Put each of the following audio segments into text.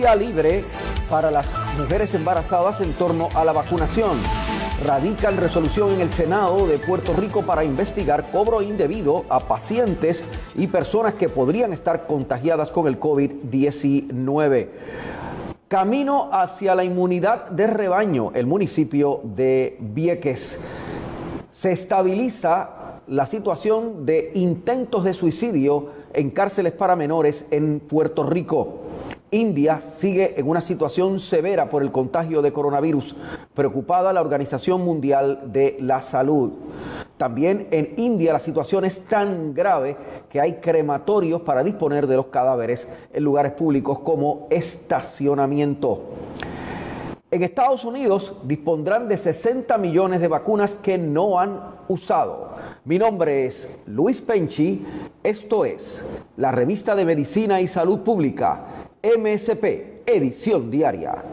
Libre para las mujeres embarazadas en torno a la vacunación radican resolución en el Senado de Puerto Rico para investigar cobro indebido a pacientes y personas que podrían estar contagiadas con el COVID-19. Camino hacia la inmunidad de rebaño, el municipio de Vieques. Se estabiliza la situación de intentos de suicidio en cárceles para menores en Puerto Rico. India sigue en una situación severa por el contagio de coronavirus, preocupada la Organización Mundial de la Salud. También en India la situación es tan grave que hay crematorios para disponer de los cadáveres en lugares públicos como estacionamiento. En Estados Unidos dispondrán de 60 millones de vacunas que no han usado. Mi nombre es Luis Penchi, esto es la revista de Medicina y Salud Pública MSP, edición diaria.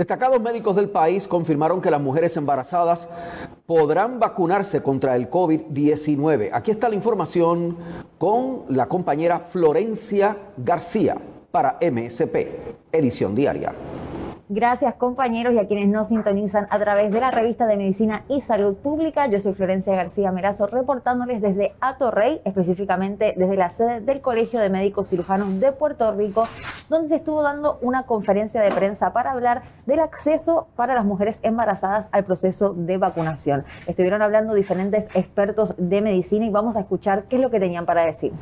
Destacados médicos del país confirmaron que las mujeres embarazadas podrán vacunarse contra el COVID-19. Aquí está la información con la compañera Florencia García para MSP, edición diaria. Gracias compañeros y a quienes nos sintonizan a través de la revista de Medicina y Salud Pública. Yo soy Florencia García Merazo reportándoles desde Atorrey, específicamente desde la sede del Colegio de Médicos Cirujanos de Puerto Rico, donde se estuvo dando una conferencia de prensa para hablar del acceso para las mujeres embarazadas al proceso de vacunación. Estuvieron hablando diferentes expertos de medicina y vamos a escuchar qué es lo que tenían para decir.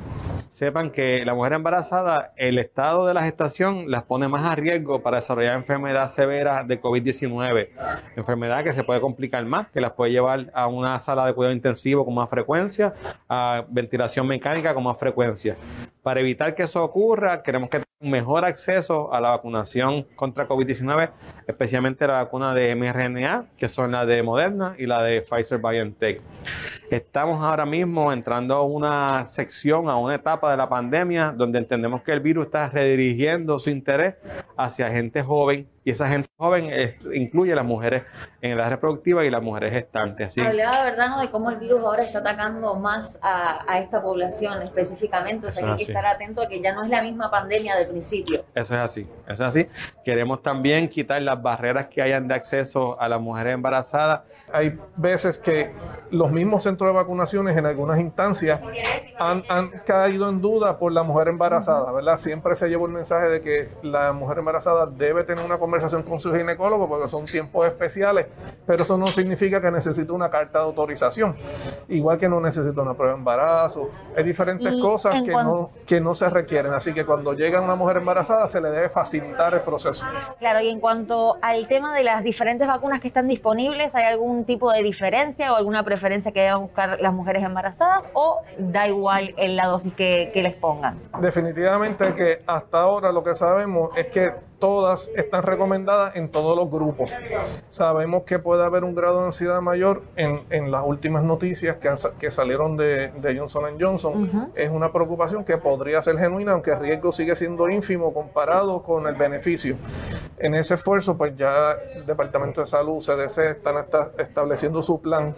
Sepan que la mujer embarazada, el estado de la gestación las pone más a riesgo para desarrollar enfermedades severa de COVID-19, enfermedad que se puede complicar más, que las puede llevar a una sala de cuidado intensivo con más frecuencia, a ventilación mecánica con más frecuencia. Para evitar que eso ocurra, queremos que un mejor acceso a la vacunación contra COVID-19, especialmente la vacuna de mRNA, que son la de Moderna y la de Pfizer BioNTech. Estamos ahora mismo entrando a una sección, a una etapa de la pandemia donde entendemos que el virus está redirigiendo su interés hacia gente joven y esa gente joven incluye a las mujeres en edad reproductiva y las mujeres gestantes. Así. Hablaba, ¿verdad?, ¿no? de cómo el virus ahora está atacando más a, esta población específicamente. O sea, que hay que estar atento a que ya no es la misma pandemia del principio. Eso es así, eso es así. Queremos también quitar las barreras que hayan de acceso a las mujeres embarazadas. Hay veces que los mismos centros de vacunaciones en algunas instancias han, han caído en duda por la mujer embarazada, ¿verdad? Siempre se lleva el mensaje de que la mujer embarazada debe tener una conversación con su ginecólogo porque son tiempos especiales, pero eso no significa que necesite una carta de autorización. Igual que no necesita una prueba de embarazo. Hay diferentes cosas que no, que no se requieren. Así que cuando llega una mujer embarazada se le debe facilitar el proceso. Claro, y en cuanto al tema de las diferentes vacunas que están disponibles, ¿hay algún tipo de diferencia o alguna preferencia que deban buscar las mujeres embarazadas o da igual en la dosis que, que les pongan? Definitivamente que hasta ahora lo que sabemos es que todas están recomendadas en todos los grupos. Sabemos que puede haber un grado de ansiedad mayor en, en las últimas noticias que, que salieron de, de, Johnson Johnson. Es una preocupación que podría ser genuina, aunque el riesgo sigue siendo ínfimo comparado con el beneficio. En ese esfuerzo, pues ya el Departamento de Salud, CDC, están estableciendo su plan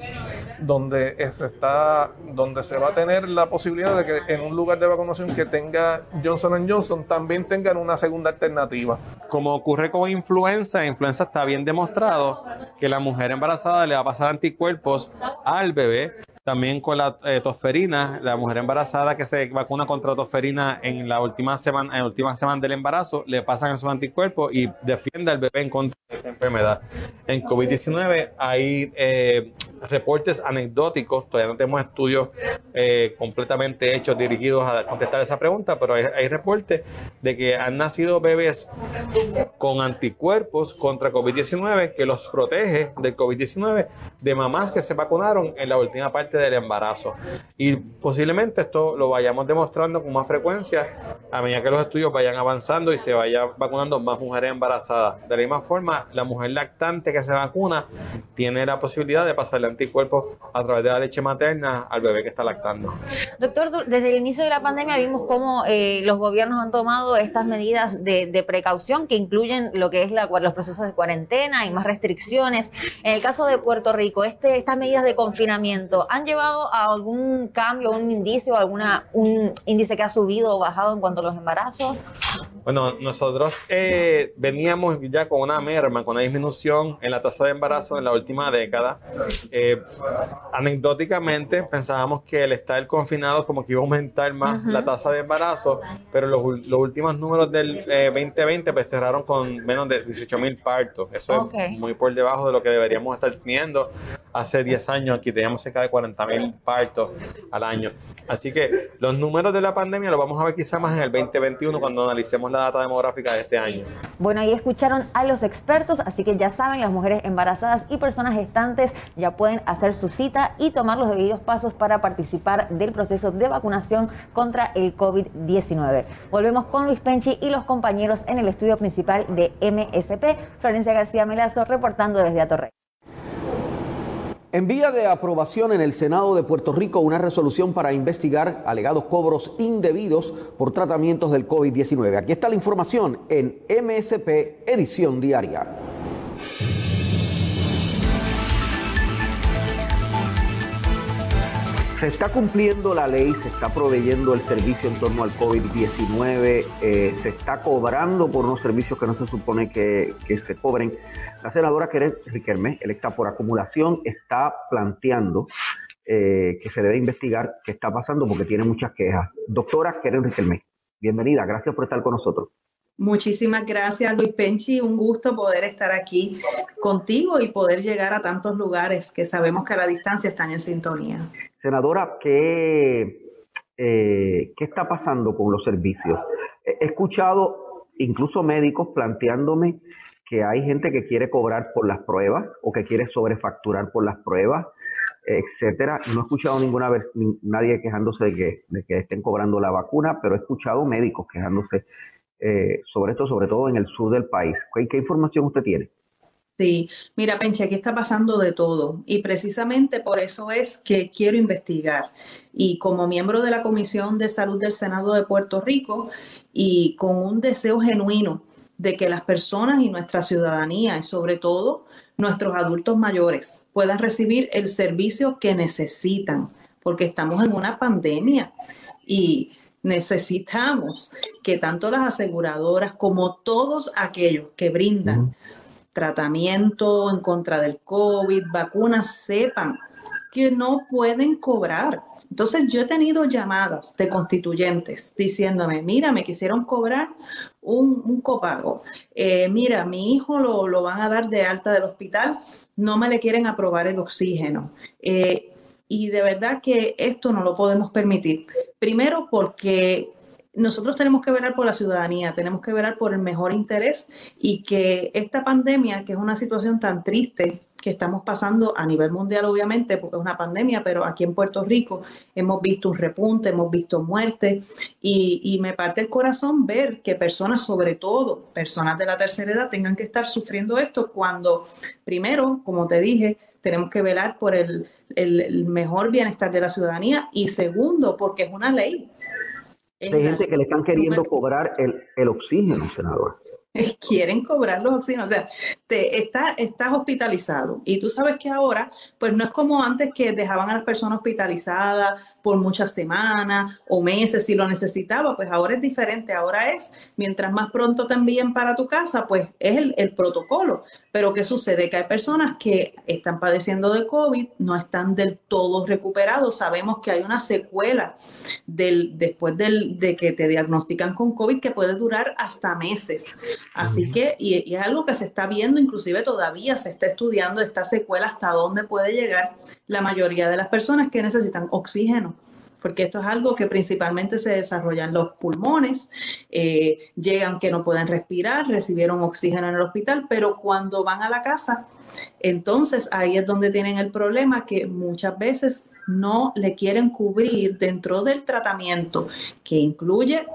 donde se, está, donde se va a tener la posibilidad de que en un lugar de vacunación que tenga Johnson Johnson también tengan una segunda alternativa. Como ocurre con influenza, influenza está bien demostrado que la mujer embarazada le va a pasar anticuerpos al bebé. También con la eh, tosferina, la mujer embarazada que se vacuna contra tosferina en la última semana, en la última semana del embarazo, le pasan esos anticuerpos y defiende al bebé en contra de esta enfermedad. En COVID-19 hay eh, reportes anecdóticos, todavía no tenemos estudios eh, completamente hechos dirigidos a contestar esa pregunta, pero hay, reportes de que han nacido bebés con anticuerpos contra COVID-19 que los protege del COVID-19 de mamás que se vacunaron en la última parte del embarazo. Y posiblemente esto lo vayamos demostrando con más frecuencia a medida que los estudios vayan avanzando y se vaya vacunando más mujeres embarazadas. De la misma forma, la mujer lactante que se vacuna tiene la posibilidad de pasarle anticuerpos a través de la leche materna al bebé que está lactando. Doctor, desde el inicio de la pandemia vimos cómo eh, los gobiernos han tomado estas medidas de, precaución que incluyen lo que es la, los procesos de cuarentena y más restricciones. En el caso de Puerto Rico, este, estas medidas de confinamiento han llevado a algún cambio, un indicio, alguna un índice que ha subido o bajado en cuanto a los embarazos. Bueno, nosotros eh, veníamos ya con una merma, con una disminución en la tasa de embarazo en la última década. Eh, anecdóticamente pensábamos que el estar confinado como que iba a aumentar más la tasa de embarazo, pero los, últimos números del 2020 eh, pues cerraron con menos de 18 mil partos. Eso es muy por debajo de lo que deberíamos estar teniendo. Hace 10 años aquí teníamos cerca de 40 mil partos al año. Así que los números de la pandemia los vamos a ver quizá más en el 2021 cuando analicemos la data demográfica de este año. Bueno, ahí escucharon a los expertos, así que ya saben, las mujeres embarazadas y personas gestantes ya pueden hacer su cita y tomar los debidos pasos para participar del proceso de vacunación contra el COVID-19. Volvemos con Luis Penchi y los compañeros en el estudio principal de MSP. Florencia García Melazo reportando desde Atorrey. En vía de aprobación en el Senado de Puerto Rico una resolución para investigar alegados cobros indebidos por tratamientos del COVID-19. Aquí está la información en MSP Edición Diaria. Se está cumpliendo la ley, se está proveyendo el servicio en torno al COVID-19, eh, se está cobrando por unos servicios que no se supone que, se cobren. La senadora Keren Riquelme, electa por acumulación, está planteando eh, que se debe investigar qué está pasando porque tiene muchas quejas. Doctora Keren Riquelme, bienvenida, gracias por estar con nosotros. Muchísimas gracias, Luis Penchi. Un gusto poder estar aquí contigo y poder llegar a tantos lugares que sabemos que a la distancia están en sintonía. Senadora, ¿qué, eh, ¿qué está pasando con los servicios? He escuchado incluso médicos planteándome que hay gente que quiere cobrar por las pruebas o que quiere sobrefacturar por las pruebas, etcétera. No he escuchado ninguna vez nadie quejándose de que, de que estén cobrando la vacuna, pero he escuchado médicos quejándose eh, sobre esto, sobre todo en el sur del país. ¿Qué información usted tiene? Sí, mira, Penche, aquí está pasando de todo y precisamente por eso es que quiero investigar. Y como miembro de la Comisión de Salud del Senado de Puerto Rico y con un deseo genuino de que las personas y nuestra ciudadanía y sobre todo nuestros adultos mayores puedan recibir el servicio que necesitan, porque estamos en una pandemia y necesitamos que tanto las aseguradoras como todos aquellos que brindan tratamiento en contra del COVID, vacunas, sepan que no pueden cobrar. Entonces yo he tenido llamadas de constituyentes diciéndome, mira, me quisieron cobrar un, copago, eh, mira, mi hijo lo, lo, van a dar de alta del hospital, no me le quieren aprobar el oxígeno. Eh, y de verdad que esto no lo podemos permitir. Primero porque nosotros tenemos que velar por la ciudadanía, tenemos que velar por el mejor interés y que esta pandemia, que es una situación tan triste que estamos pasando a nivel mundial, obviamente, porque es una pandemia, pero aquí en Puerto Rico hemos visto un repunte, hemos visto muerte y, y me parte el corazón ver que personas, sobre todo personas de la tercera edad, tengan que estar sufriendo esto cuando, primero, como te dije, tenemos que velar por el, el mejor bienestar de la ciudadanía y segundo, porque es una ley hay gente que le están queriendo cobrar el, el oxígeno, senador. quieren cobrar los oxígenos. O sea, te, está, estás hospitalizado y tú sabes que ahora, pues no es como antes que dejaban a las personas hospitalizadas por muchas semanas o meses si lo necesitaba, pues ahora es diferente. Ahora es, mientras más pronto te envíen para tu casa, pues es el, el protocolo. Pero ¿qué sucede? Que hay personas que están padeciendo de COVID, no están del todo recuperados. Sabemos que hay una secuela del, después del, de que te diagnostican con COVID que puede durar hasta meses. Así que, y, es algo que se está viendo, inclusive todavía se está estudiando esta secuela hasta dónde puede llegar la mayoría de las personas que necesitan oxígeno porque esto es algo que principalmente se desarrolla en los pulmones, eh, llegan que no pueden respirar, recibieron oxígeno en el hospital, pero cuando van a la casa, entonces ahí es donde tienen el problema que muchas veces no le quieren cubrir dentro del tratamiento que incluye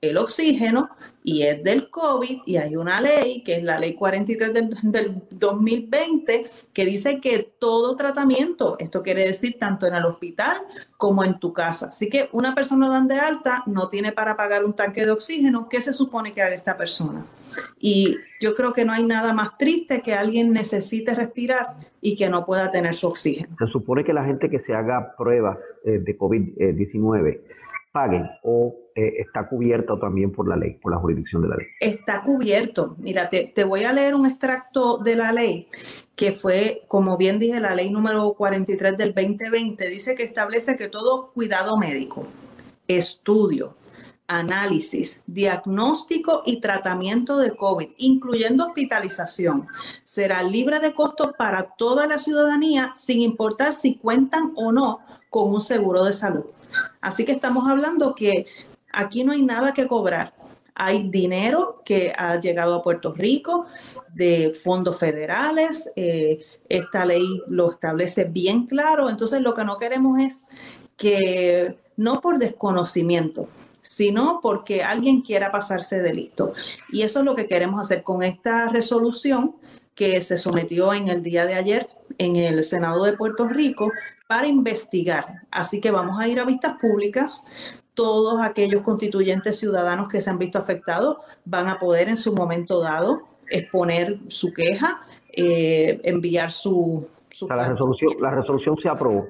el oxígeno y es del COVID y hay una ley, que es la ley 43 del, 2020, que dice que todo tratamiento, esto quiere decir tanto en el hospital como en tu casa. Así que una persona dan de alta no tiene para pagar un tanque de oxígeno, ¿qué se supone que haga esta persona? Y yo creo que no hay nada más triste que alguien necesite respirar y que no pueda tener su oxígeno. Se supone que la gente que se haga pruebas eh, de COVID-19 paguen o eh, está cubierto también por la ley, por la jurisdicción de la ley? Está cubierto. Mira, te, voy a leer un extracto de la ley que fue, como bien dije, la ley número 43 del 2020, dice que establece que todo cuidado médico, estudio, análisis, diagnóstico y tratamiento de COVID, incluyendo hospitalización, será libre de costo para toda la ciudadanía sin importar si cuentan o no con un seguro de salud. Así que estamos hablando que aquí no hay nada que cobrar. Hay dinero que ha llegado a Puerto Rico de fondos federales. Eh, esta ley lo establece bien claro. Entonces lo que no queremos es que no por desconocimiento, sino porque alguien quiera pasarse de listo. Y eso es lo que queremos hacer con esta resolución que se sometió en el día de ayer en el Senado de Puerto Rico para investigar. Así que vamos a ir a vistas públicas. Todos aquellos constituyentes ciudadanos que se han visto afectados van a poder en su momento dado exponer su queja, eh, enviar su... la, resolución, la resolución se aprobó.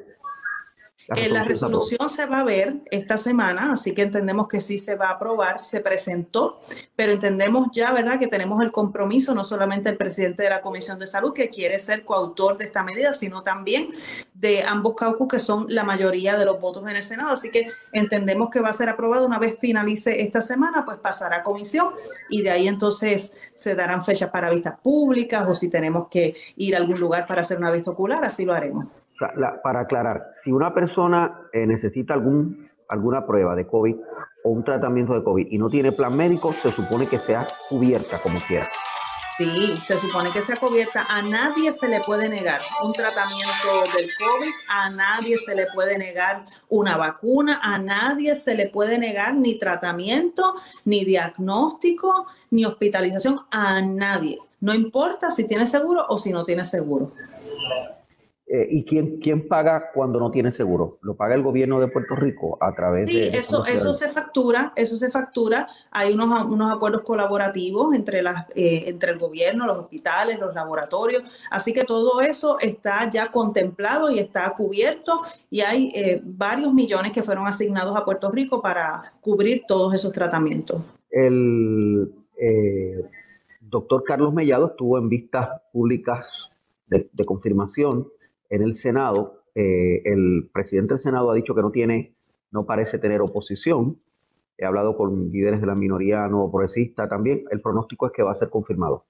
La resolución, se va a ver esta semana, así que entendemos que sí se va a aprobar, se presentó, pero entendemos ya, ¿verdad?, que tenemos el compromiso, no solamente el presidente de la Comisión de Salud, que quiere ser coautor de esta medida, sino también de ambos caucus, que son la mayoría de los votos en el Senado. Así que entendemos que va a ser aprobado una vez finalice esta semana, pues pasará a comisión y de ahí entonces se darán fechas para vistas públicas o si tenemos que ir a algún lugar para hacer una vista ocular, así lo haremos para aclarar, si una persona eh, necesita algún, alguna prueba de COVID o un tratamiento de COVID y no tiene plan médico, se supone que sea cubierta como quiera. Sí, se supone que sea cubierta. A nadie se le puede negar un tratamiento del COVID, a nadie se le puede negar una vacuna, a nadie se le puede negar ni tratamiento, ni diagnóstico, ni hospitalización, a nadie. No importa si tiene seguro o si no tiene seguro. Eh, ¿Y quién, quién paga cuando no tiene seguro? ¿Lo paga el gobierno de Puerto Rico a través de...? Sí, eso, eso se factura, eso se factura. Hay unos, unos acuerdos colaborativos entre, las, eh, entre el gobierno, los hospitales, los laboratorios. Así que todo eso está ya contemplado y está cubierto y hay eh, varios millones que fueron asignados a Puerto Rico para cubrir todos esos tratamientos. El doctor Carlos Mellado estuvo en vistas públicas de, de confirmación en el Senado, eh, el presidente del Senado ha dicho que no tiene, no parece tener oposición. He hablado con líderes de la minoría no progresista también. El pronóstico es que va a ser confirmado.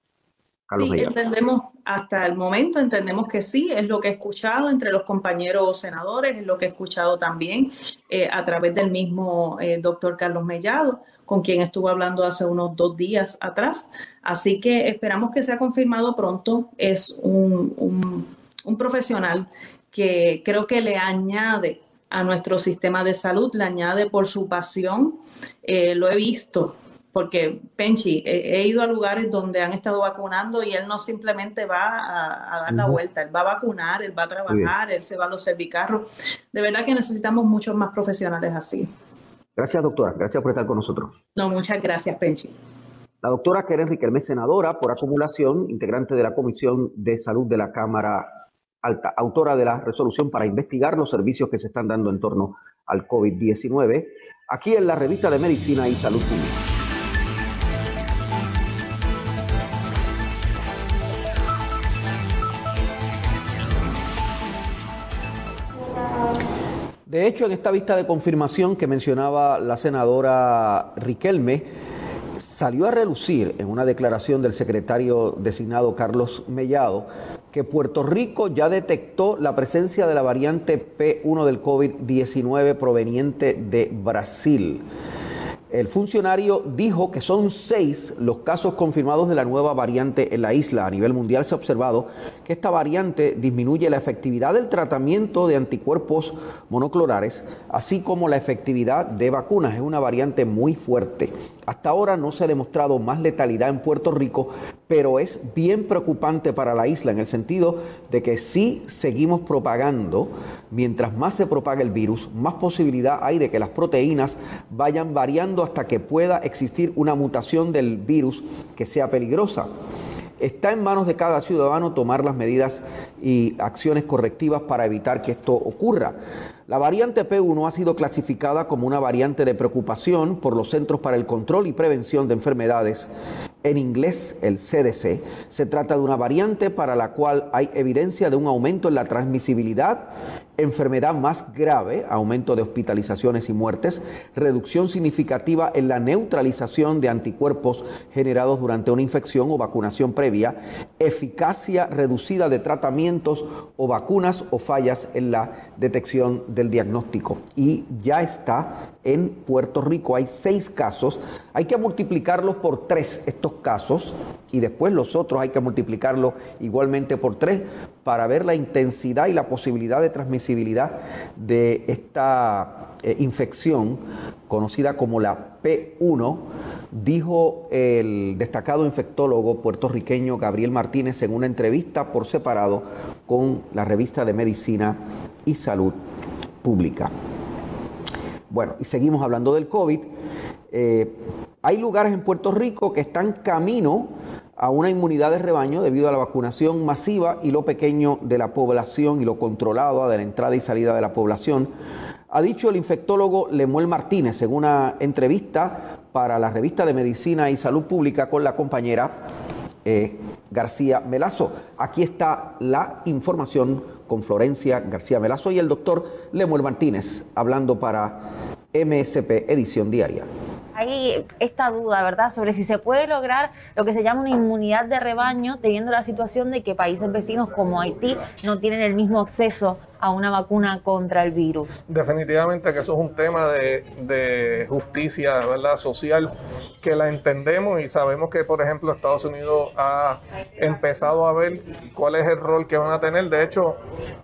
Carlos sí, entendemos, hasta el momento entendemos que sí, es lo que he escuchado entre los compañeros senadores, es lo que he escuchado también eh, a través del mismo eh, doctor Carlos Mellado, con quien estuvo hablando hace unos dos días atrás. Así que esperamos que sea confirmado pronto. Es un un profesional que creo que le añade a nuestro sistema de salud, le añade por su pasión. Eh, lo he visto, porque Penchi, he ido a lugares donde han estado vacunando y él no simplemente va a, dar la vuelta, él va a vacunar, él va a trabajar, él se va a los servicarros. De verdad que necesitamos muchos más profesionales así. Gracias, doctora. Gracias por estar con nosotros. No, muchas gracias, Penchi. La doctora Keren Riquelme, senadora por acumulación, integrante de la Comisión de Salud de la Cámara alta, autora de la resolución para investigar los servicios que se están dando en torno al COVID-19, aquí en la revista de Medicina y Salud Pública. De hecho, en esta vista de confirmación que mencionaba la senadora Riquelme, salió a relucir en una declaración del secretario designado Carlos Mellado que Puerto Rico ya detectó la presencia de la variante P1 del COVID-19 proveniente de Brasil. El funcionario dijo que son seis los casos confirmados de la nueva variante en la isla. A nivel mundial se ha observado que esta variante disminuye la efectividad del tratamiento de anticuerpos monoclorares, así como la efectividad de vacunas. Es una variante muy fuerte. Hasta ahora no se ha demostrado más letalidad en Puerto Rico, pero es bien preocupante para la isla en el sentido de que si seguimos propagando, mientras más se propaga el virus, más posibilidad hay de que las proteínas vayan variando hasta que pueda existir una mutación del virus que sea peligrosa. Está en manos de cada ciudadano tomar las medidas y acciones correctivas para evitar que esto ocurra. La variante P1 ha sido clasificada como una variante de preocupación por los Centros para el Control y Prevención de Enfermedades, en inglés el CDC. Se trata de una variante para la cual hay evidencia de un aumento en la transmisibilidad, enfermedad más grave, aumento de hospitalizaciones y muertes, reducción significativa en la neutralización de anticuerpos generados durante una infección o vacunación previa, eficacia reducida de tratamientos o vacunas o fallas en la detección de del diagnóstico y ya está en Puerto Rico. Hay seis casos, hay que multiplicarlos por tres estos casos y después los otros hay que multiplicarlos igualmente por tres para ver la intensidad y la posibilidad de transmisibilidad de esta eh, infección conocida como la P1, dijo el destacado infectólogo puertorriqueño Gabriel Martínez en una entrevista por separado con la revista de Medicina y Salud pública. Bueno, y seguimos hablando del COVID. Eh, hay lugares en Puerto Rico que están camino a una inmunidad de rebaño debido a la vacunación masiva y lo pequeño de la población y lo controlado de la entrada y salida de la población. Ha dicho el infectólogo Lemuel Martínez en una entrevista para la revista de Medicina y Salud Pública con la compañera eh, García Melazo. Aquí está la información con Florencia García Melazo y el doctor Lemuel Martínez, hablando para MSP Edición Diaria hay esta duda, ¿verdad?, sobre si se puede lograr lo que se llama una inmunidad de rebaño, teniendo la situación de que países vecinos como Haití no tienen el mismo acceso a una vacuna contra el virus. Definitivamente que eso es un tema de, justicia ¿verdad? social que la entendemos y sabemos que, por ejemplo, Estados Unidos ha empezado a ver cuál es el rol que van a tener. De hecho,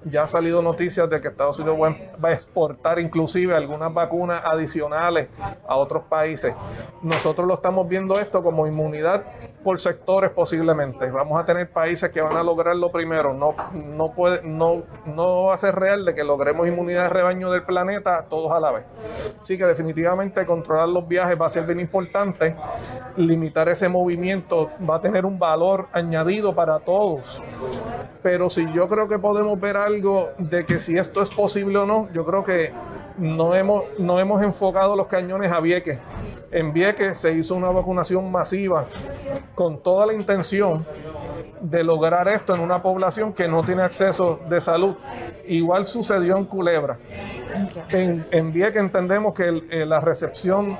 ya ha salido noticias de que Estados Unidos va a exportar inclusive algunas vacunas adicionales a otros países. Nosotros lo estamos viendo esto como inmunidad por sectores posiblemente. Vamos a tener países que van a lograrlo primero. No, no, puede, no, no va real de que logremos inmunidad de rebaño del planeta todos a la vez. Así que definitivamente controlar los viajes va a ser bien importante. Limitar ese movimiento va a tener un valor añadido para todos. Pero si yo creo que podemos ver algo de que si esto es posible o no, yo creo que no hemos, no hemos enfocado los cañones a Vieques. En Vieques se hizo una vacunación masiva con toda la intención de lograr esto en una población que no tiene acceso de salud. Igual sucedió en Culebra. En, en Vieques entendemos que eh, la recepción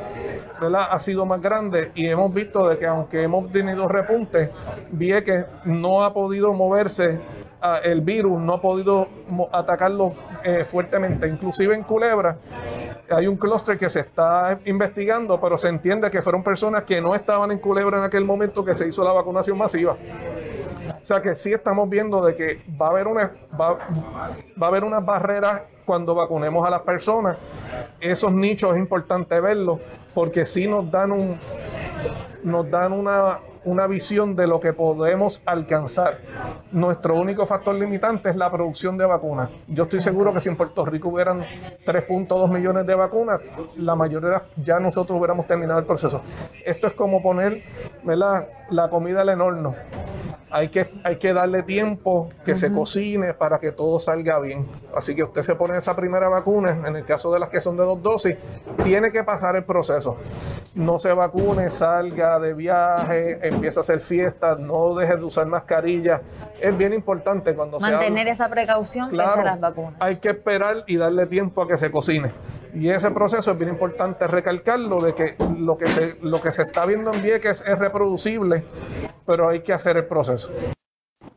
ha sido más grande y hemos visto de que aunque hemos tenido repuntes, Vieques no ha podido moverse el virus no ha podido atacarlo eh, fuertemente. Inclusive en Culebra hay un clúster que se está investigando, pero se entiende que fueron personas que no estaban en Culebra en aquel momento que se hizo la vacunación masiva. O sea que sí estamos viendo de que va a haber una va, va a haber unas barreras cuando vacunemos a las personas. Esos nichos es importante verlos porque sí nos dan un nos dan una una visión de lo que podemos alcanzar. Nuestro único factor limitante es la producción de vacunas. Yo estoy seguro que si en Puerto Rico hubieran 3.2 millones de vacunas, la mayoría ya nosotros hubiéramos terminado el proceso. Esto es como poner la comida el horno hay que, hay que darle tiempo que se cocine para que todo salga bien. Así que usted se pone esa primera vacuna, en el caso de las que son de dos dosis, tiene que pasar el proceso. No se vacune, salga de viaje, empieza a hacer fiestas, no deje de usar mascarilla. Es bien importante cuando se Mantener esa precaución claro, las vacunas. Hay que esperar y darle tiempo a que se cocine. Y ese proceso es bien importante recalcarlo de que lo que se, lo que se está viendo en Vieques es reproducible, pero hay que hacer el proceso.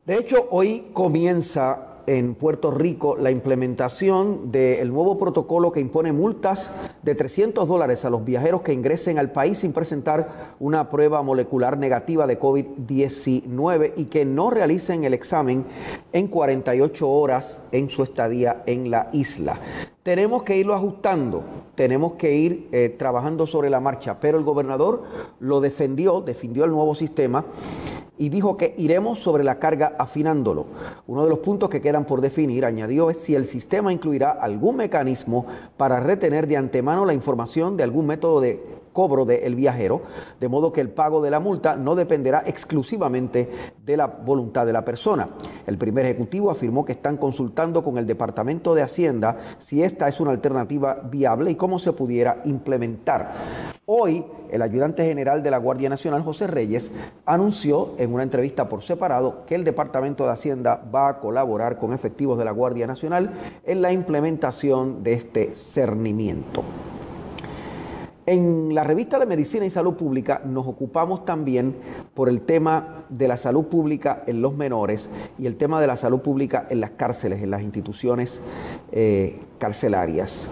De hecho, hoy comienza en Puerto Rico la implementación del nuevo protocolo que impone multas de 300 dólares a los viajeros que ingresen al país sin presentar una prueba molecular negativa de COVID-19 y que no realicen el examen en 48 horas en su estadía en la isla. Tenemos que irlo ajustando, tenemos que ir eh, trabajando sobre la marcha, pero el gobernador lo defendió, defendió el nuevo sistema y dijo que iremos sobre la carga afinándolo. Uno de los puntos que quedan por definir, añadió, es si el sistema incluirá algún mecanismo para retener de antemano la información de algún método de cobro del viajero, de modo que el pago de la multa no dependerá exclusivamente de la voluntad de la persona. El primer ejecutivo afirmó que están consultando con el Departamento de Hacienda si esta es una alternativa viable y cómo se pudiera implementar. Hoy, el ayudante general de la Guardia Nacional, José Reyes, anunció en una entrevista por separado que el Departamento de Hacienda va a colaborar con efectivos de la Guardia Nacional en la implementación de este cernimiento. En la revista de Medicina y Salud Pública nos ocupamos también por el tema de la salud pública en los menores y el tema de la salud pública en las cárceles, en las instituciones eh, carcelarias.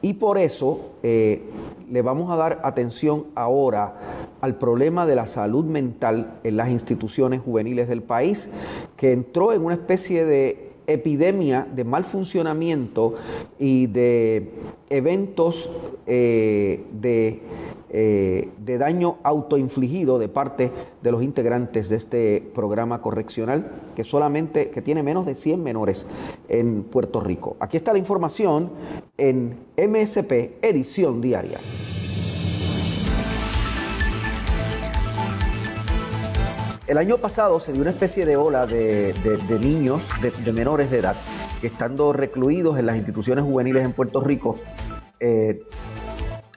Y por eso eh, le vamos a dar atención ahora al problema de la salud mental en las instituciones juveniles del país, que entró en una especie de epidemia de mal funcionamiento y de eventos eh, de, eh, de, daño autoinfligido de parte de los integrantes de este programa correccional que solamente que tiene menos de 100 menores en Puerto Rico. Aquí está la información en MSP edición diaria. El año pasado se dio una especie de ola de, niños, de, menores de edad, que estando recluidos en las instituciones juveniles en Puerto Rico, eh,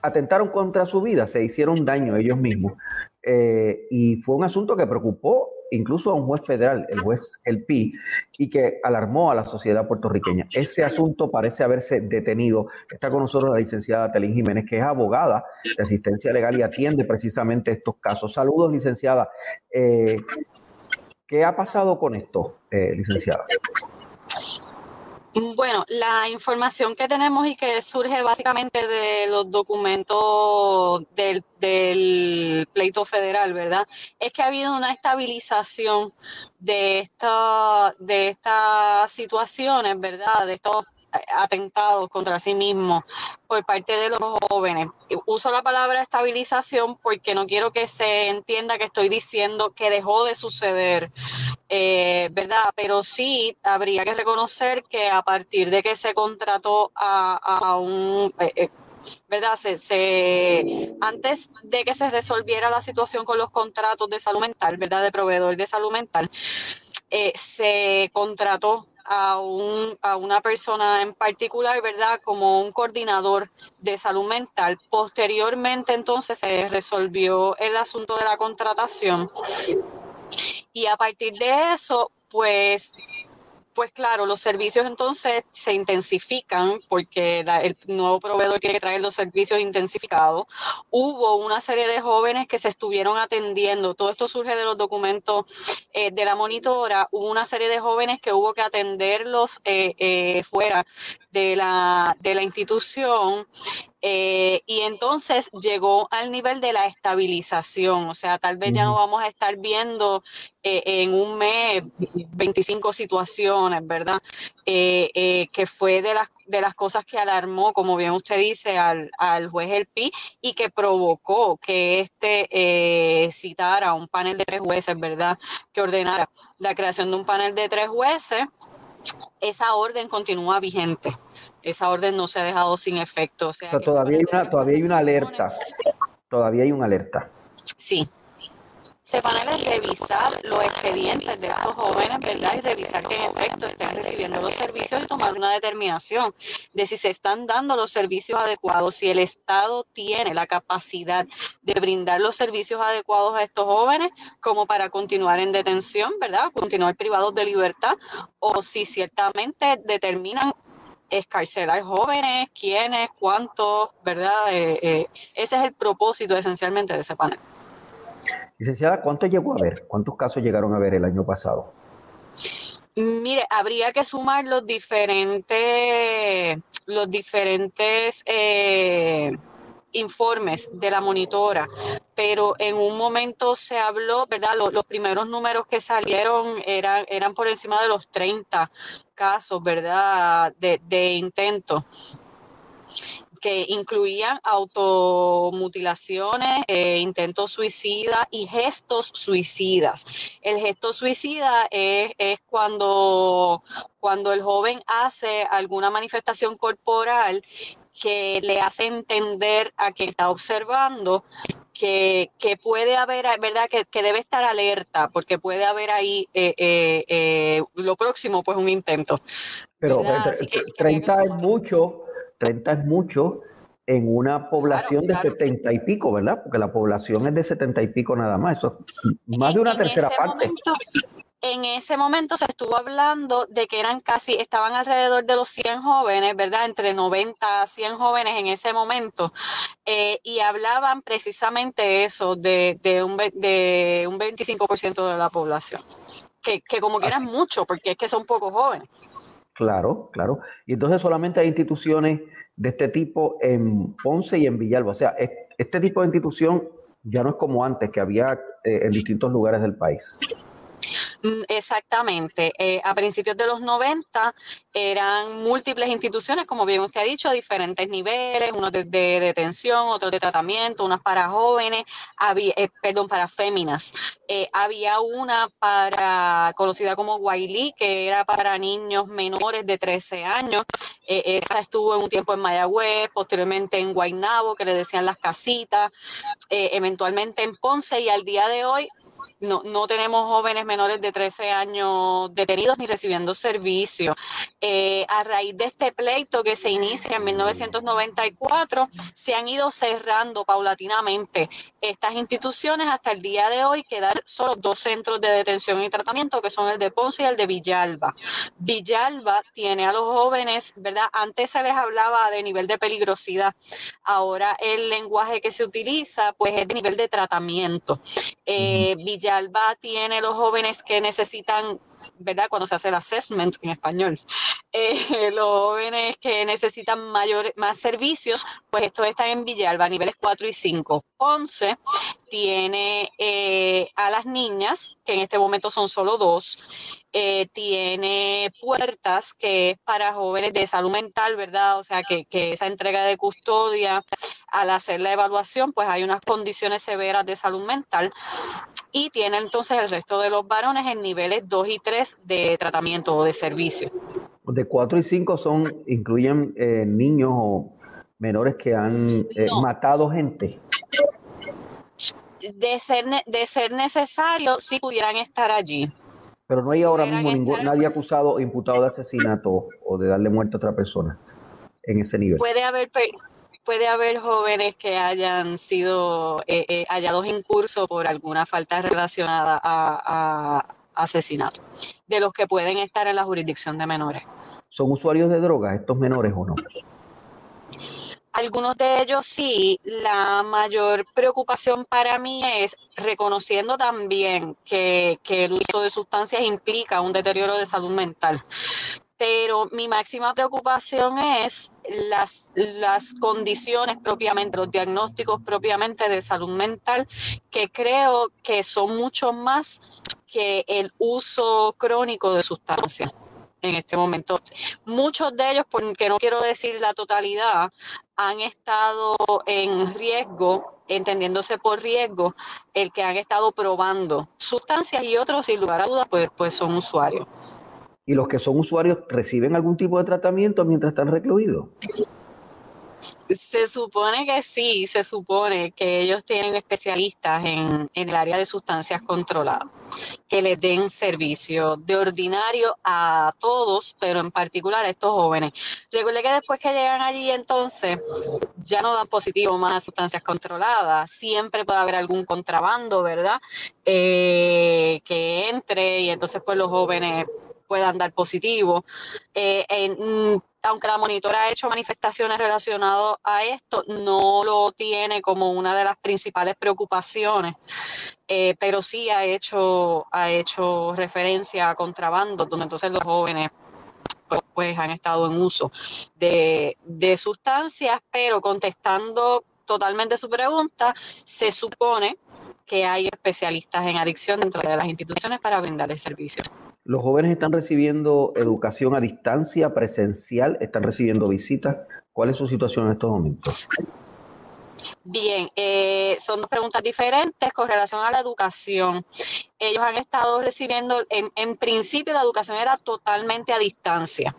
atentaron contra su vida, se hicieron daño ellos mismos. Eh, y fue un asunto que preocupó incluso a un juez federal, el juez El Pi, y que alarmó a la sociedad puertorriqueña. Ese asunto parece haberse detenido. Está con nosotros la licenciada Telín Jiménez, que es abogada de asistencia legal y atiende precisamente estos casos. Saludos, licenciada. Eh, ¿Qué ha pasado con esto, eh, licenciada? Bueno, la información que tenemos y que surge básicamente de los documentos del, pleito federal, ¿verdad? Es que ha habido una estabilización de, esta, de estas situaciones, ¿verdad? De estos atentados contra sí mismos por parte de los jóvenes. Uso la palabra estabilización porque no quiero que se entienda que estoy diciendo que dejó de suceder, eh, ¿verdad? Pero sí habría que reconocer que a partir de que se contrató a, un... Eh, eh, ¿verdad? Se, antes de que se resolviera la situación con los contratos de salud mental, ¿verdad? De proveedor de salud mental, se contrató a, un, a una persona en particular, ¿verdad? Como un coordinador de salud mental. Posteriormente, entonces, se resolvió el asunto de la contratación. Y a partir de eso, pues pues claro, los servicios entonces se intensifican porque el nuevo proveedor quiere traer los servicios intensificados. Hubo una serie de jóvenes que se estuvieron atendiendo. Todo esto surge de los documentos eh, de la monitora. Hubo una serie de jóvenes que hubo que atenderlos eh, eh, fuera de la, de la institución eh, y entonces llegó al nivel de la estabilización, o sea, tal vez ya no vamos a estar viendo eh, en un mes 25 situaciones, ¿verdad? Eh, que fue de las, de las cosas que alarmó, como bien usted dice, al, al juez El Pi y que provocó que este citara un panel de tres jueces, ¿verdad? Que ordenara la creación de un panel de tres jueces. Esa orden continúa vigente esa orden no se ha dejado sin efecto. O sea, todavía, hay una, todavía hay una alerta. Todavía hay una alerta. Sí. Ese panel es revisar los expedientes de estos jóvenes, ¿verdad? Y revisar que en efecto estén recibiendo los servicios y tomar una determinación de si se están dando los servicios adecuados, si el Estado tiene la capacidad de brindar los servicios adecuados a estos jóvenes como para continuar en detención, ¿verdad? Continuar privados de libertad o si ciertamente determinan escarcelar jóvenes, quiénes, cuántos, ¿verdad? Eh, eh, ese es el propósito esencialmente de ese panel. Licenciada, ¿cuántos llegó a ver? ¿Cuántos casos llegaron a ver el año pasado? Mire, habría que sumar los diferentes, los diferentes eh, informes de la monitora, pero en un momento se habló, ¿verdad? Los, primeros números que salieron eran, eran por encima de los 30 casos, ¿verdad? De, de intento que incluían automutilaciones, eh, intentos suicidas y gestos suicidas. El gesto suicida es, cuando, cuando el joven hace alguna manifestación corporal que le hace entender a quien está observando que, puede haber, ¿verdad? Que, debe estar alerta, porque puede haber ahí eh, eh, lo próximo, pues un intento. Pero 30 es mucho 30 es mucho en una población de 70 y pico, ¿verdad? Porque la población es de 70 y pico nada más, eso es más de una tercera parte. en ese momento se estuvo hablando de que eran casi, estaban alrededor de los 100 jóvenes, ¿verdad? Entre 90 a 100 jóvenes en ese momento. Eh, y hablaban precisamente eso, de, un, de un 25% de la población. Que, como que eran mucho, porque es que son pocos jóvenes. Claro, claro. Y entonces solamente hay instituciones de este tipo en Ponce y en Villalba. O sea, este tipo de institución ya no es como antes, que había eh, en distintos lugares del país. Mm, exactamente. Eh, a principios de los 90 eran múltiples instituciones, como bien usted ha dicho, a diferentes niveles, unos de, detención, otros de tratamiento, unas para jóvenes, eh, perdón, para féminas. Eh, había una para conocida como Guailí, que era para niños menores de 13 años. esa estuvo en un tiempo en Mayagüez, posteriormente en Guaynabo, que le decían las casitas, eventualmente en Ponce y al día de hoy no, no tenemos jóvenes menores de 13 años detenidos ni recibiendo servicio. Eh, a raíz de este pleito que se inicia en 1994, se han ido cerrando paulatinamente estas instituciones hasta el día de hoy quedar solo dos centros de detención y tratamiento, que son el de Ponce y el de Villalba. Villalba tiene a los jóvenes, ¿verdad? Antes se les hablaba de nivel de peligrosidad, ahora el lenguaje que se utiliza pues es de nivel de tratamiento. Eh, Villalba tiene los jóvenes que necesitan ¿verdad? Cuando se hace el assessment en español, eh, los jóvenes que necesitan mayor, más servicios, pues estos están en Villalba, niveles 4 y 5. 11 tiene eh, a las niñas, que en este momento son solo dos, eh, tiene puertas que es para jóvenes de salud mental, ¿verdad? O sea, que, que, esa entrega de custodia, al hacer la evaluación, pues hay unas condiciones severas de salud mental y tiene entonces el resto de los varones en niveles 2 y 3 de tratamiento o de servicio. De 4 y 5 son, incluyen eh, niños o menores que han eh, matado gente. De ser, de ser necesario, sí pudieran estar allí. Pero no hay ahora mismo ningún, nadie acusado o imputado de asesinato o de darle muerte a otra persona en ese nivel. Puede haber, puede haber jóvenes que hayan sido eh, eh, hallados en curso por alguna falta relacionada a, asesinato, de los que pueden estar en la jurisdicción de menores. ¿Son usuarios de drogas estos menores o no? Algunos de ellos sí. La mayor preocupación para mí es reconociendo también que, el uso de sustancias implica un deterioro de salud mental pero mi máxima preocupación es las, las condiciones propiamente, los diagnósticos propiamente de salud mental, que creo que son mucho más que el uso crónico de sustancias en este momento. Muchos de ellos, porque no quiero decir la totalidad, han estado en riesgo, entendiéndose por riesgo, el que han estado probando sustancias y otros, sin lugar a dudas, pues, pues son usuarios y los que son usuarios reciben algún tipo de tratamiento mientras están recluidos? Se supone que sí, se supone que ellos tienen especialistas en, el área de sustancias controladas, que les den servicio de ordinario a todos, pero en particular a estos jóvenes. Recuerde que después que llegan allí entonces ya no dan positivo más a sustancias controladas, siempre puede haber algún contrabando, ¿verdad? Eh, que entre y entonces pues los jóvenes puedan dar positivo. Eh, en, aunque la monitora ha hecho manifestaciones relacionadas a esto, no lo tiene como una de las principales preocupaciones, eh, pero sí ha hecho, ha hecho referencia a contrabando, donde entonces los jóvenes pues, pues han estado en uso de, de sustancias, pero contestando totalmente su pregunta, se supone que hay especialistas en adicción dentro de las instituciones para brindarles servicios. ¿Los jóvenes están recibiendo educación a distancia, presencial? ¿Están recibiendo visitas? ¿Cuál es su situación en estos momentos? Bien, eh, son dos preguntas diferentes con relación a la educación. Ellos han estado recibiendo, en, principio la educación era totalmente a distancia.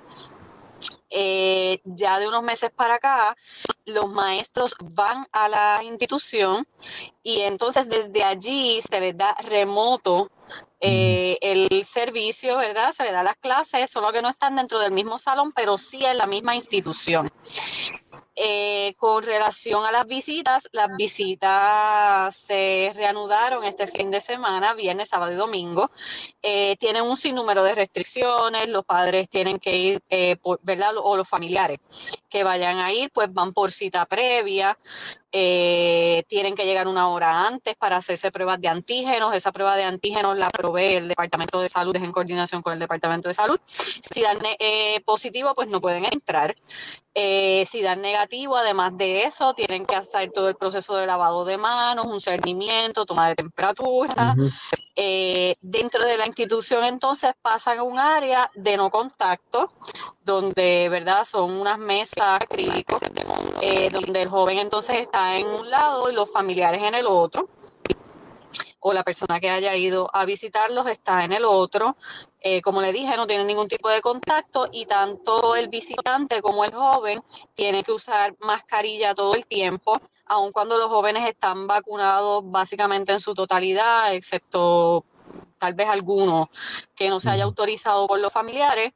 Eh, ya de unos meses para acá, los maestros van a la institución y entonces desde allí se les da remoto eh, el servicio, ¿verdad? Se le da las clases, solo que no están dentro del mismo salón, pero sí en la misma institución. Eh, con relación a las visitas, las visitas se reanudaron este fin de semana, viernes, sábado y domingo. Eh, tienen un sinnúmero de restricciones, los padres tienen que ir, ¿verdad? O los familiares que vayan a ir, pues van por cita previa. Eh, tienen que llegar una hora antes para hacerse pruebas de antígenos. Esa prueba de antígenos la provee el Departamento de Salud, es en coordinación con el Departamento de Salud. Si dan eh, positivo, pues no pueden entrar. Eh, si dan negativo, además de eso, tienen que hacer todo el proceso de lavado de manos, un cernimiento, toma de temperatura. Dentro de la institución, entonces, pasan a un área de no contacto, donde, ¿verdad? Son unas mesas acrílicas, donde el joven entonces está en un lado y los familiares en el otro, o la persona que haya ido a visitarlos está en el otro. Eh, como le dije, no tienen ningún tipo de contacto y tanto el visitante como el joven tienen que usar mascarilla todo el tiempo, aun cuando los jóvenes están vacunados básicamente en su totalidad, excepto tal vez alguno que no se haya autorizado por los familiares,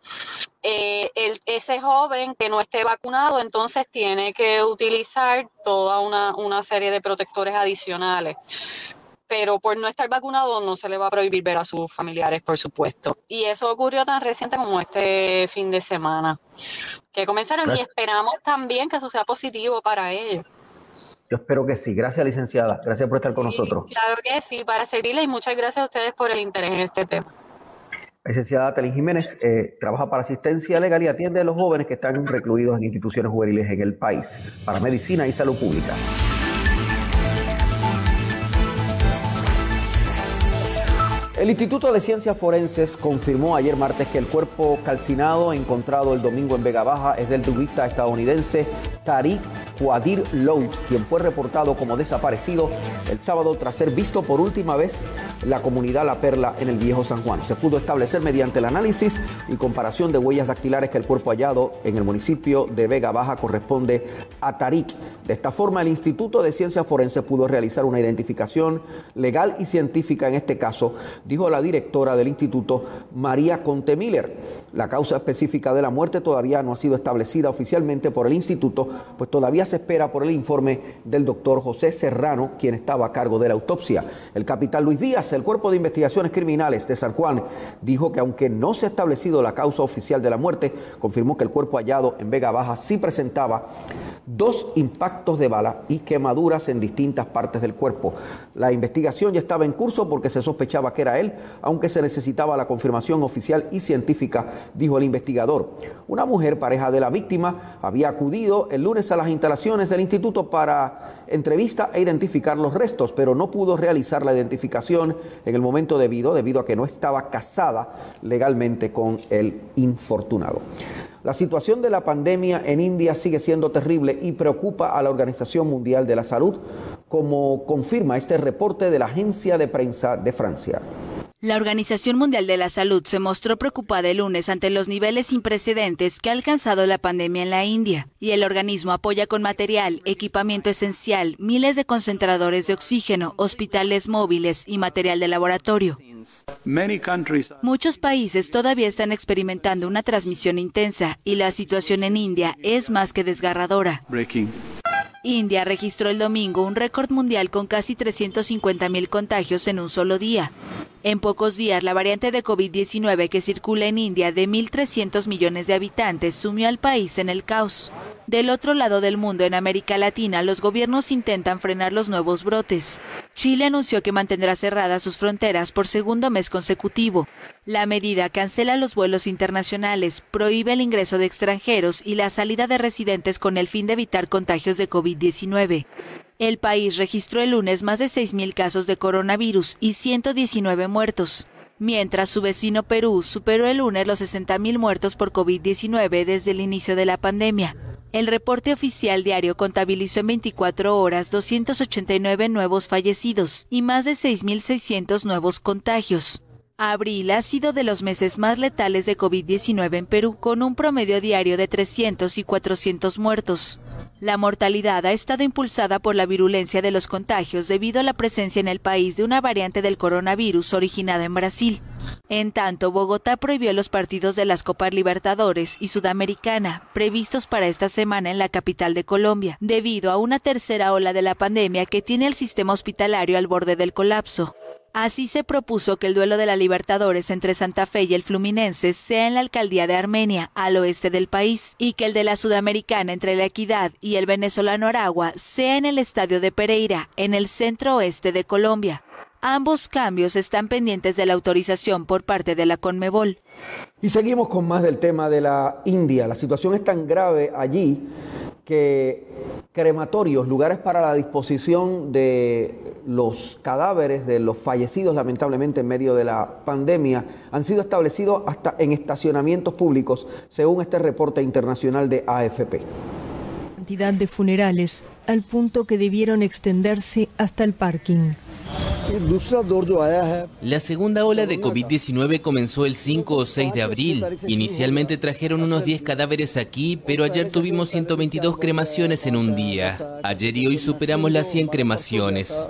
eh, ese joven que no esté vacunado entonces tiene que utilizar toda una, serie de protectores adicionales pero por no estar vacunado no se le va a prohibir ver a sus familiares, por supuesto. Y eso ocurrió tan reciente como este fin de semana, que comenzaron y esperamos también que eso sea positivo para ellos. Yo espero que sí. Gracias, licenciada. Gracias por estar con nosotros. Claro que sí, para servirle y muchas gracias a ustedes por el interés en este tema. licenciada Telín Jiménez eh, trabaja para asistencia legal y atiende a los jóvenes que están recluidos en instituciones juveniles en el país para medicina y salud pública. El Instituto de Ciencias Forenses confirmó ayer martes que el cuerpo calcinado encontrado el domingo en Vega Baja es del turista estadounidense Tariq Quadir Loud, quien fue reportado como desaparecido el sábado tras ser visto por última vez en la comunidad La Perla en el Viejo San Juan. Se pudo establecer mediante el análisis y comparación de huellas dactilares que el cuerpo hallado en el municipio de Vega Baja corresponde a Tariq. De esta forma, el Instituto de Ciencias Forenses pudo realizar una identificación legal y científica en este caso dijo la directora del instituto, María Conte Miller. La causa específica de la muerte todavía no ha sido establecida oficialmente por el instituto, pues todavía se espera por el informe del doctor José Serrano, quien estaba a cargo de la autopsia. El capitán Luis Díaz, el Cuerpo de Investigaciones Criminales de San Juan, dijo que aunque no se ha establecido la causa oficial de la muerte, confirmó que el cuerpo hallado en Vega Baja sí presentaba dos impactos de bala y quemaduras en distintas partes del cuerpo. La investigación ya estaba en curso porque se sospechaba que era él, aunque se necesitaba la confirmación oficial y científica, dijo el investigador. Una mujer, pareja de la víctima, había acudido el lunes a las instalaciones del instituto para entrevista e identificar los restos, pero no pudo realizar la identificación en el momento debido, debido a que no estaba casada legalmente con el infortunado. La situación de la pandemia en India sigue siendo terrible y preocupa a la Organización Mundial de la Salud, como confirma este reporte de la agencia de prensa de Francia. La Organización Mundial de la Salud se mostró preocupada el lunes ante los niveles sin precedentes que ha alcanzado la pandemia en la India, y el organismo apoya con material, equipamiento esencial, miles de concentradores de oxígeno, hospitales móviles y material de laboratorio. Muchos países todavía están experimentando una transmisión intensa y la situación en India es más que desgarradora. India registró el domingo un récord mundial con casi 350.000 contagios en un solo día. En pocos días, la variante de COVID-19 que circula en India de 1.300 millones de habitantes sumió al país en el caos. Del otro lado del mundo, en América Latina, los gobiernos intentan frenar los nuevos brotes. Chile anunció que mantendrá cerradas sus fronteras por segundo mes consecutivo. La medida cancela los vuelos internacionales, prohíbe el ingreso de extranjeros y la salida de residentes con el fin de evitar contagios de COVID-19. El país registró el lunes más de 6.000 casos de coronavirus y 119 muertos, mientras su vecino Perú superó el lunes los 60.000 muertos por COVID-19 desde el inicio de la pandemia. El reporte oficial diario contabilizó en 24 horas 289 nuevos fallecidos y más de 6.600 nuevos contagios. Abril ha sido de los meses más letales de COVID-19 en Perú, con un promedio diario de 300 y 400 muertos. La mortalidad ha estado impulsada por la virulencia de los contagios debido a la presencia en el país de una variante del coronavirus originada en Brasil. En tanto, Bogotá prohibió los partidos de las Copas Libertadores y Sudamericana previstos para esta semana en la capital de Colombia, debido a una tercera ola de la pandemia que tiene el sistema hospitalario al borde del colapso. Así se propuso que el duelo de la Libertadores entre Santa Fe y el Fluminense sea en la alcaldía de Armenia, al oeste del país, y que el de la Sudamericana entre la Equidad y el venezolano Aragua sea en el estadio de Pereira, en el centro oeste de Colombia. Ambos cambios están pendientes de la autorización por parte de la Conmebol. Y seguimos con más del tema de la India. La situación es tan grave allí que crematorios, lugares para la disposición de los cadáveres de los fallecidos lamentablemente en medio de la pandemia, han sido establecidos hasta en estacionamientos públicos, según este reporte internacional de AFP. Cantidad de funerales al punto que debieron extenderse hasta el parking. La segunda ola de COVID-19 comenzó el 5 o 6 de abril. Inicialmente trajeron unos 10 cadáveres aquí, pero ayer tuvimos 122 cremaciones en un día. Ayer y hoy superamos las 100 cremaciones.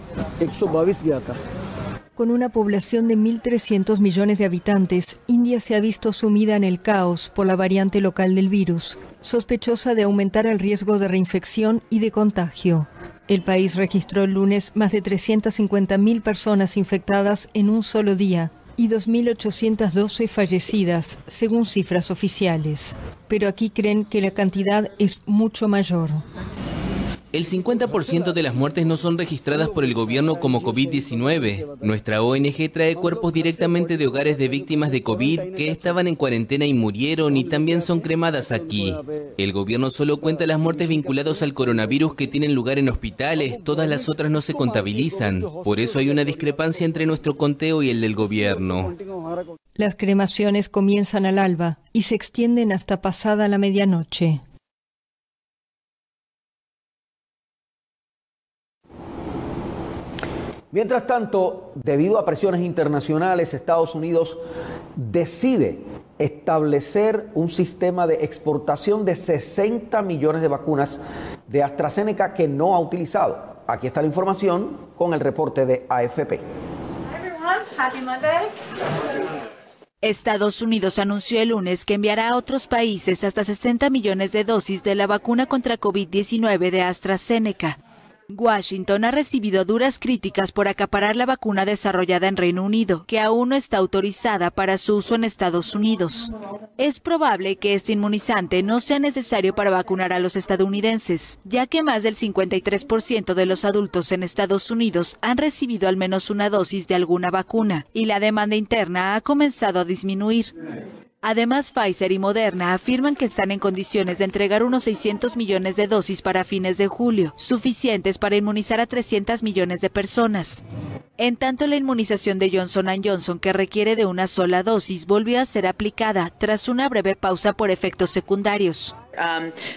Con una población de 1.300 millones de habitantes, India se ha visto sumida en el caos por la variante local del virus, sospechosa de aumentar el riesgo de reinfección y de contagio. El país registró el lunes más de 350.000 personas infectadas en un solo día y 2.812 fallecidas, según cifras oficiales. Pero aquí creen que la cantidad es mucho mayor. El 50% de las muertes no son registradas por el gobierno como COVID-19. Nuestra ONG trae cuerpos directamente de hogares de víctimas de COVID que estaban en cuarentena y murieron y también son cremadas aquí. El gobierno solo cuenta las muertes vinculadas al coronavirus que tienen lugar en hospitales, todas las otras no se contabilizan. Por eso hay una discrepancia entre nuestro conteo y el del gobierno. Las cremaciones comienzan al alba y se extienden hasta pasada la medianoche. Mientras tanto, debido a presiones internacionales, Estados Unidos decide establecer un sistema de exportación de 60 millones de vacunas de AstraZeneca que no ha utilizado. Aquí está la información con el reporte de AFP. Estados Unidos anunció el lunes que enviará a otros países hasta 60 millones de dosis de la vacuna contra COVID-19 de AstraZeneca. Washington ha recibido duras críticas por acaparar la vacuna desarrollada en Reino Unido, que aún no está autorizada para su uso en Estados Unidos. Es probable que este inmunizante no sea necesario para vacunar a los estadounidenses, ya que más del 53% de los adultos en Estados Unidos han recibido al menos una dosis de alguna vacuna, y la demanda interna ha comenzado a disminuir. Además, Pfizer y Moderna afirman que están en condiciones de entregar unos 600 millones de dosis para fines de julio, suficientes para inmunizar a 300 millones de personas. En tanto, la inmunización de Johnson Johnson, que requiere de una sola dosis, volvió a ser aplicada tras una breve pausa por efectos secundarios.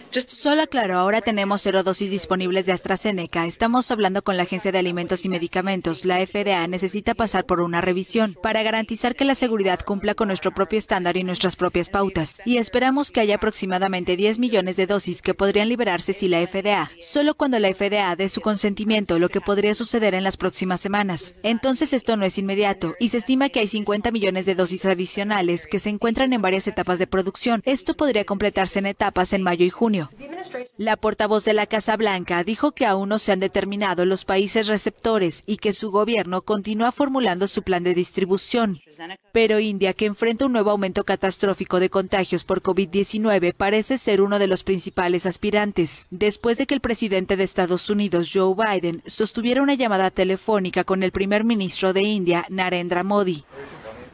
Solo claro, ahora tenemos cero dosis disponibles de AstraZeneca. Estamos hablando con la Agencia de Alimentos y Medicamentos. La FDA necesita pasar por una revisión para garantizar que la seguridad cumpla con nuestro propio estándar y nuestras propias pautas. Y esperamos que haya aproximadamente 10 millones de dosis que podrían liberarse si la FDA, solo cuando la FDA dé su consentimiento, lo que podría suceder en las próximas semanas. Entonces esto no es inmediato y se estima que hay 50 millones de dosis adicionales que se encuentran en varias etapas de producción. Esto podría completarse en etapas en mayo y junio. La portavoz de la Casa Blanca dijo que aún no se han determinado los países receptores y que su gobierno continúa formulando su plan de distribución. Pero India, que enfrenta un nuevo aumento catastrófico de contagios por COVID-19, parece ser uno de los principales aspirantes, después de que el presidente de Estados Unidos, Joe Biden, sostuviera una llamada telefónica con el primer ministro de India, Narendra Modi.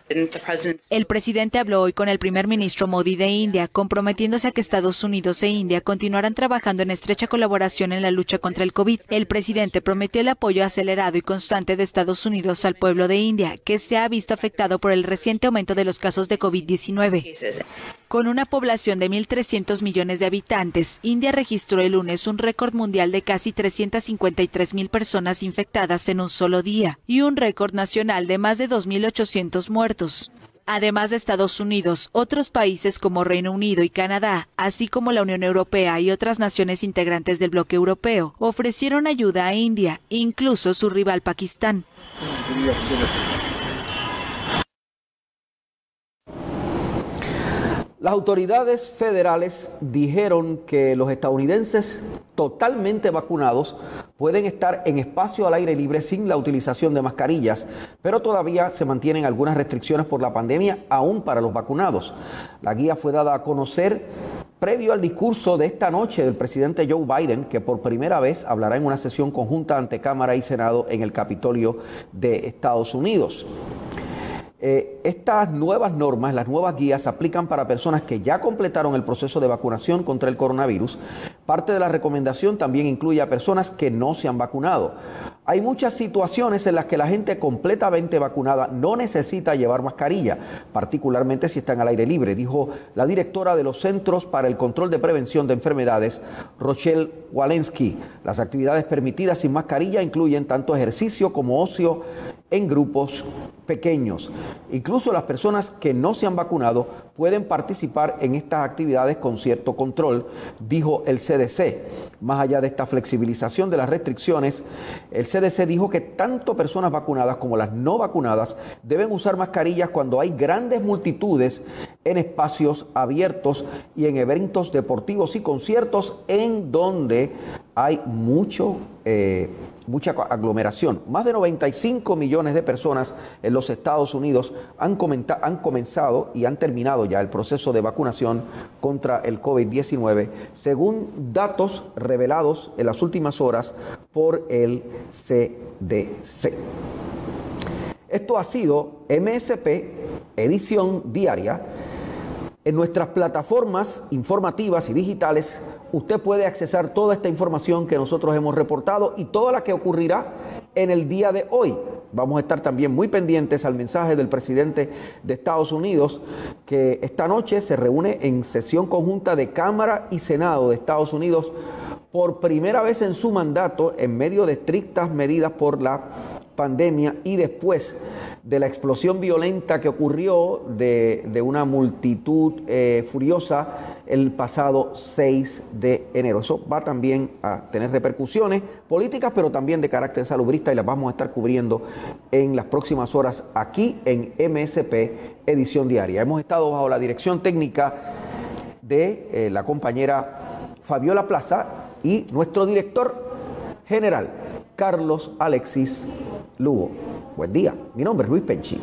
El presidente habló hoy con el primer ministro Modi de India, comprometiéndose a que Estados Unidos e India continuarán trabajando en estrecha colaboración en la lucha contra el COVID. El presidente prometió el apoyo acelerado y constante de Estados Unidos al pueblo de India, que se ha visto afectado por el reciente aumento de los casos de COVID-19. Con una población de 1.300 millones de habitantes, India registró el lunes un récord mundial de casi 353 mil personas infectadas en un solo día y un récord nacional de más de 2.800 muertos. Además de Estados Unidos, otros países como Reino Unido y Canadá, así como la Unión Europea y otras naciones integrantes del bloque europeo, ofrecieron ayuda a India, incluso su rival Pakistán. Las autoridades federales dijeron que los estadounidenses totalmente vacunados pueden estar en espacio al aire libre sin la utilización de mascarillas, pero todavía se mantienen algunas restricciones por la pandemia aún para los vacunados. La guía fue dada a conocer previo al discurso de esta noche del presidente Joe Biden, que por primera vez hablará en una sesión conjunta ante Cámara y Senado en el Capitolio de Estados Unidos. Eh, estas nuevas normas, las nuevas guías, aplican para personas que ya completaron el proceso de vacunación contra el coronavirus. Parte de la recomendación también incluye a personas que no se han vacunado. Hay muchas situaciones en las que la gente completamente vacunada no necesita llevar mascarilla, particularmente si están al aire libre, dijo la directora de los Centros para el Control de Prevención de Enfermedades, Rochelle Walensky. Las actividades permitidas sin mascarilla incluyen tanto ejercicio como ocio en grupos pequeños. Incluso las personas que no se han vacunado pueden participar en estas actividades con cierto control, dijo el CDC. Más allá de esta flexibilización de las restricciones, el CDC dijo que tanto personas vacunadas como las no vacunadas deben usar mascarillas cuando hay grandes multitudes en espacios abiertos y en eventos deportivos y conciertos en donde hay mucho, eh, mucha aglomeración. Más de 95 millones de personas en los Estados Unidos han, han comenzado y han terminado ya el proceso de vacunación contra el COVID-19, según datos revelados en las últimas horas por el CDC. Esto ha sido MSP, edición diaria. En nuestras plataformas informativas y digitales usted puede accesar toda esta información que nosotros hemos reportado y toda la que ocurrirá en el día de hoy. Vamos a estar también muy pendientes al mensaje del presidente de Estados Unidos, que esta noche se reúne en sesión conjunta de Cámara y Senado de Estados Unidos por primera vez en su mandato en medio de estrictas medidas por la pandemia y después de la explosión violenta que ocurrió de, una multitud eh, furiosa el pasado 6 de enero. Eso va también a tener repercusiones políticas, pero también de carácter salubrista y las vamos a estar cubriendo en las próximas horas aquí en MSP Edición Diaria. Hemos estado bajo la dirección técnica de eh, la compañera Fabiola Plaza y nuestro director general, Carlos Alexis Lugo. Buen día, mi nombre es Luis Penchi.